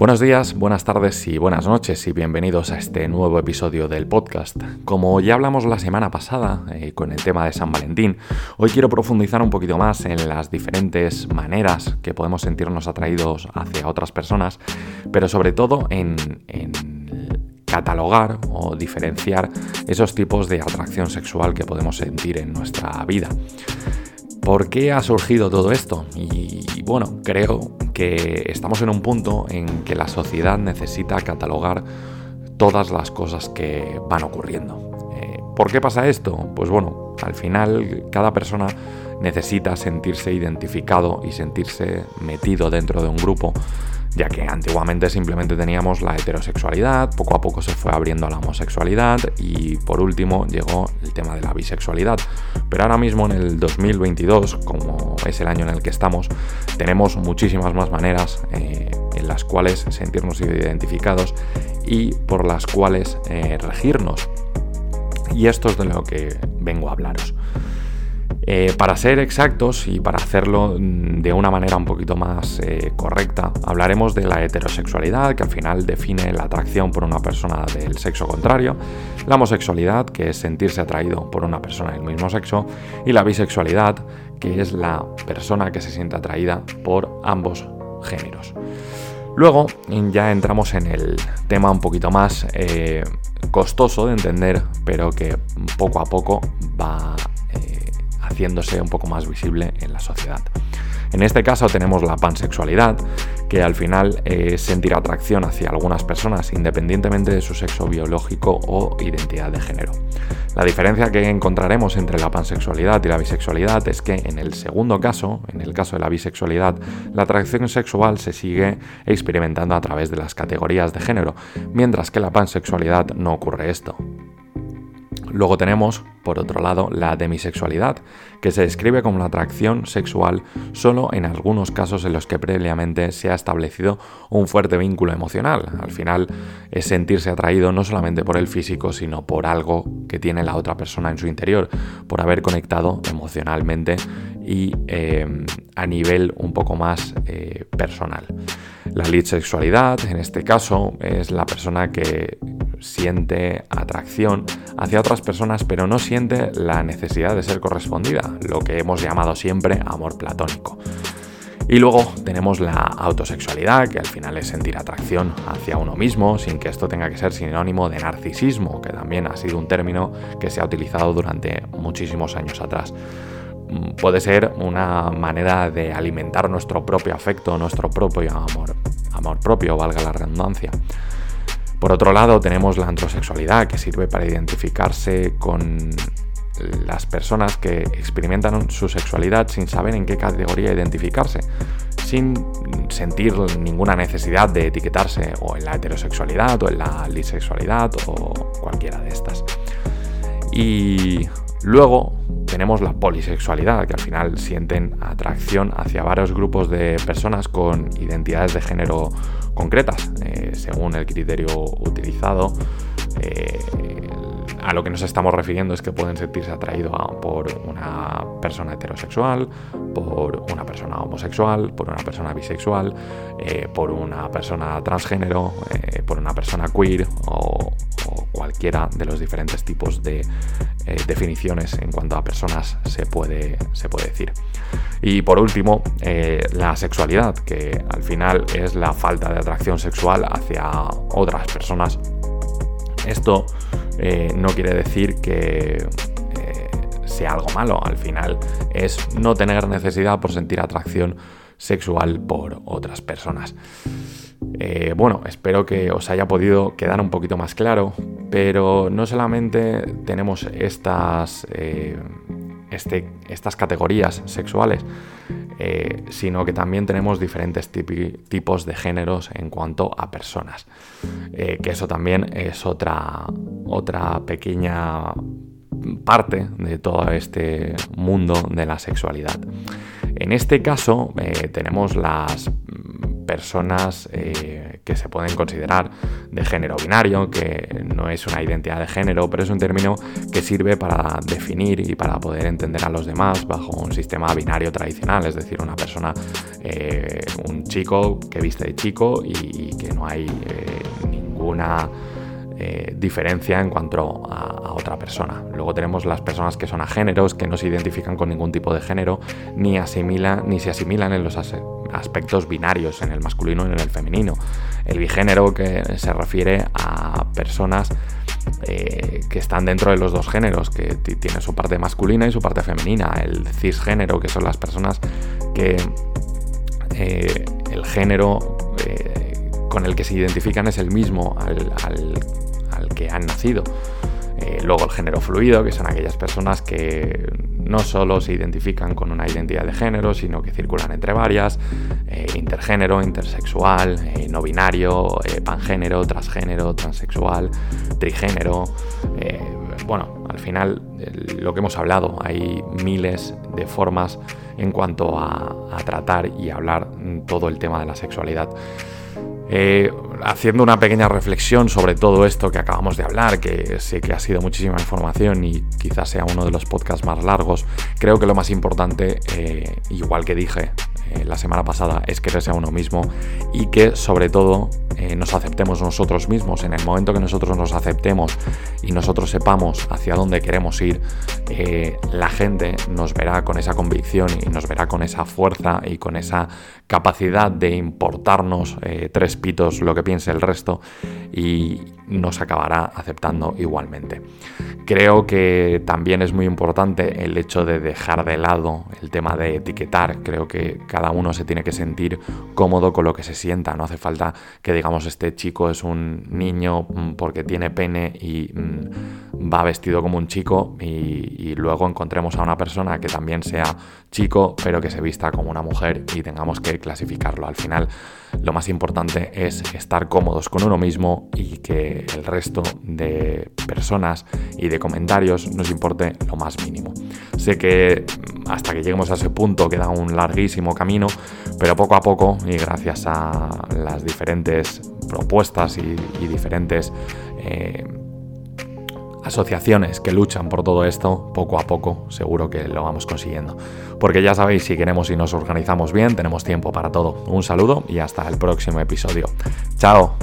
Buenos días, buenas tardes y buenas noches y bienvenidos a este nuevo episodio del podcast. Como ya hablamos la semana pasada eh, con el tema de San Valentín, hoy quiero profundizar un poquito más en las diferentes maneras que podemos sentirnos atraídos hacia otras personas, pero sobre todo en, en catalogar o diferenciar esos tipos de atracción sexual que podemos sentir en nuestra vida. ¿Por qué ha surgido todo esto? Y bueno, creo que estamos en un punto en que la sociedad necesita catalogar todas las cosas que van ocurriendo. Eh, ¿Por qué pasa esto? Pues bueno, al final cada persona necesita sentirse identificado y sentirse metido dentro de un grupo ya que antiguamente simplemente teníamos la heterosexualidad, poco a poco se fue abriendo a la homosexualidad y por último llegó el tema de la bisexualidad. Pero ahora mismo en el 2022, como es el año en el que estamos, tenemos muchísimas más maneras eh, en las cuales sentirnos identificados y por las cuales eh, regirnos. Y esto es de lo que vengo a hablaros. Eh, para ser exactos y para hacerlo mm, de una manera un poquito más eh, correcta, hablaremos de la heterosexualidad, que al final define la atracción por una persona del sexo contrario, la homosexualidad, que es sentirse atraído por una persona del mismo sexo, y la bisexualidad, que es la persona que se siente atraída por ambos géneros. Luego ya entramos en el tema un poquito más eh, costoso de entender, pero que poco a poco va haciéndose un poco más visible en la sociedad. En este caso tenemos la pansexualidad, que al final es sentir atracción hacia algunas personas independientemente de su sexo biológico o identidad de género. La diferencia que encontraremos entre la pansexualidad y la bisexualidad es que en el segundo caso, en el caso de la bisexualidad, la atracción sexual se sigue experimentando a través de las categorías de género, mientras que la pansexualidad no ocurre esto. Luego tenemos, por otro lado, la demisexualidad, que se describe como la atracción sexual solo en algunos casos en los que previamente se ha establecido un fuerte vínculo emocional. Al final es sentirse atraído no solamente por el físico, sino por algo que tiene la otra persona en su interior, por haber conectado emocionalmente y eh, a nivel un poco más eh, personal. La sexualidad, en este caso, es la persona que siente atracción hacia otras personas, pero no siente la necesidad de ser correspondida, lo que hemos llamado siempre amor platónico. Y luego tenemos la autosexualidad, que al final es sentir atracción hacia uno mismo, sin que esto tenga que ser sinónimo de narcisismo, que también ha sido un término que se ha utilizado durante muchísimos años atrás. Puede ser una manera de alimentar nuestro propio afecto, nuestro propio amor, amor propio, valga la redundancia. Por otro lado, tenemos la antrosexualidad, que sirve para identificarse con las personas que experimentan su sexualidad sin saber en qué categoría identificarse, sin sentir ninguna necesidad de etiquetarse o en la heterosexualidad o en la bisexualidad o cualquiera de estas. Y luego tenemos la polisexualidad, que al final sienten atracción hacia varios grupos de personas con identidades de género concretas, eh, según el criterio utilizado. Eh, a lo que nos estamos refiriendo es que pueden sentirse atraídos por una persona heterosexual, por una persona homosexual, por una persona bisexual, eh, por una persona transgénero, por una persona queer o, cualquiera de los diferentes tipos de definiciones en cuanto a personas se puede, se puede decir. Y por último, eh, la sexualidad, que al final es la falta de atracción sexual hacia otras personas. Esto eh, no quiere decir que eh, sea algo malo, al final es no tener necesidad por sentir atracción sexual por otras personas. bueno, espero que os haya podido quedar un poquito más claro, pero no solamente tenemos estas este, estas categorías sexuales, eh, sino que también tenemos diferentes tipos de géneros en cuanto a personas. Eh, que eso también es otra, otra pequeña parte de todo este mundo de la sexualidad. En este caso eh, tenemos las personas eh, que se pueden considerar de género binario, que no es una identidad de género, pero es un término que sirve para definir y para poder entender a los demás bajo un sistema binario tradicional, es decir, una persona, eh, un chico que viste de chico y, que no hay ninguna eh, diferencia en cuanto a, otra persona. Luego tenemos las personas que son agéneros, que no se identifican con ningún tipo de género, ni asimilan, ni se asimilan en los aspectos binarios, en el masculino y en el femenino. El bigénero que se refiere a personas eh, que están dentro de los dos géneros, que tiene su parte masculina y su parte femenina. El cisgénero, que son las personas que eh, el género con el que se identifican es el mismo al, que han nacido. Eh, luego el género fluido, que son aquellas personas que no solo se identifican con una identidad de género, sino que circulan entre varias, eh, intergénero, intersexual, eh, no binario, pangénero, transgénero, transexual, trigénero. bueno, al final lo que hemos hablado, hay miles de formas en cuanto a, tratar y hablar todo el tema de la sexualidad. Haciendo una pequeña reflexión sobre todo esto que acabamos de hablar, que sé que ha sido muchísima información y quizás sea uno de los podcasts más largos, creo que lo más importante, eh, igual que dije eh, la semana pasada, es que sea uno mismo y que sobre todo nos aceptemos nosotros mismos. En el momento que nosotros nos aceptemos y nosotros sepamos hacia dónde queremos ir, la gente nos verá con esa convicción y nos verá con esa fuerza y con esa capacidad de importarnos tres pitos lo que piense el resto y nos acabará aceptando igualmente. Creo que también es muy importante el hecho de dejar de lado el tema de etiquetar. Creo que cada uno se tiene que sentir cómodo con lo que se sienta. No hace falta que digamos este chico es un niño mm, porque tiene pene y mm, va vestido como un chico y, y luego encontremos a una persona que también sea chico pero que se vista como una mujer y tengamos que clasificarlo. Al final lo más importante es estar cómodos con uno mismo y que el resto de personas y de comentarios nos importe lo más mínimo. Sé que hasta que lleguemos a ese punto queda un larguísimo camino, pero poco a poco y gracias a las diferentes propuestas y, diferentes... Eh, asociaciones que luchan por todo esto, poco a poco seguro que lo vamos consiguiendo. Porque ya sabéis, si queremos y nos organizamos bien, tenemos tiempo para todo. Un saludo y hasta el próximo episodio. Chao.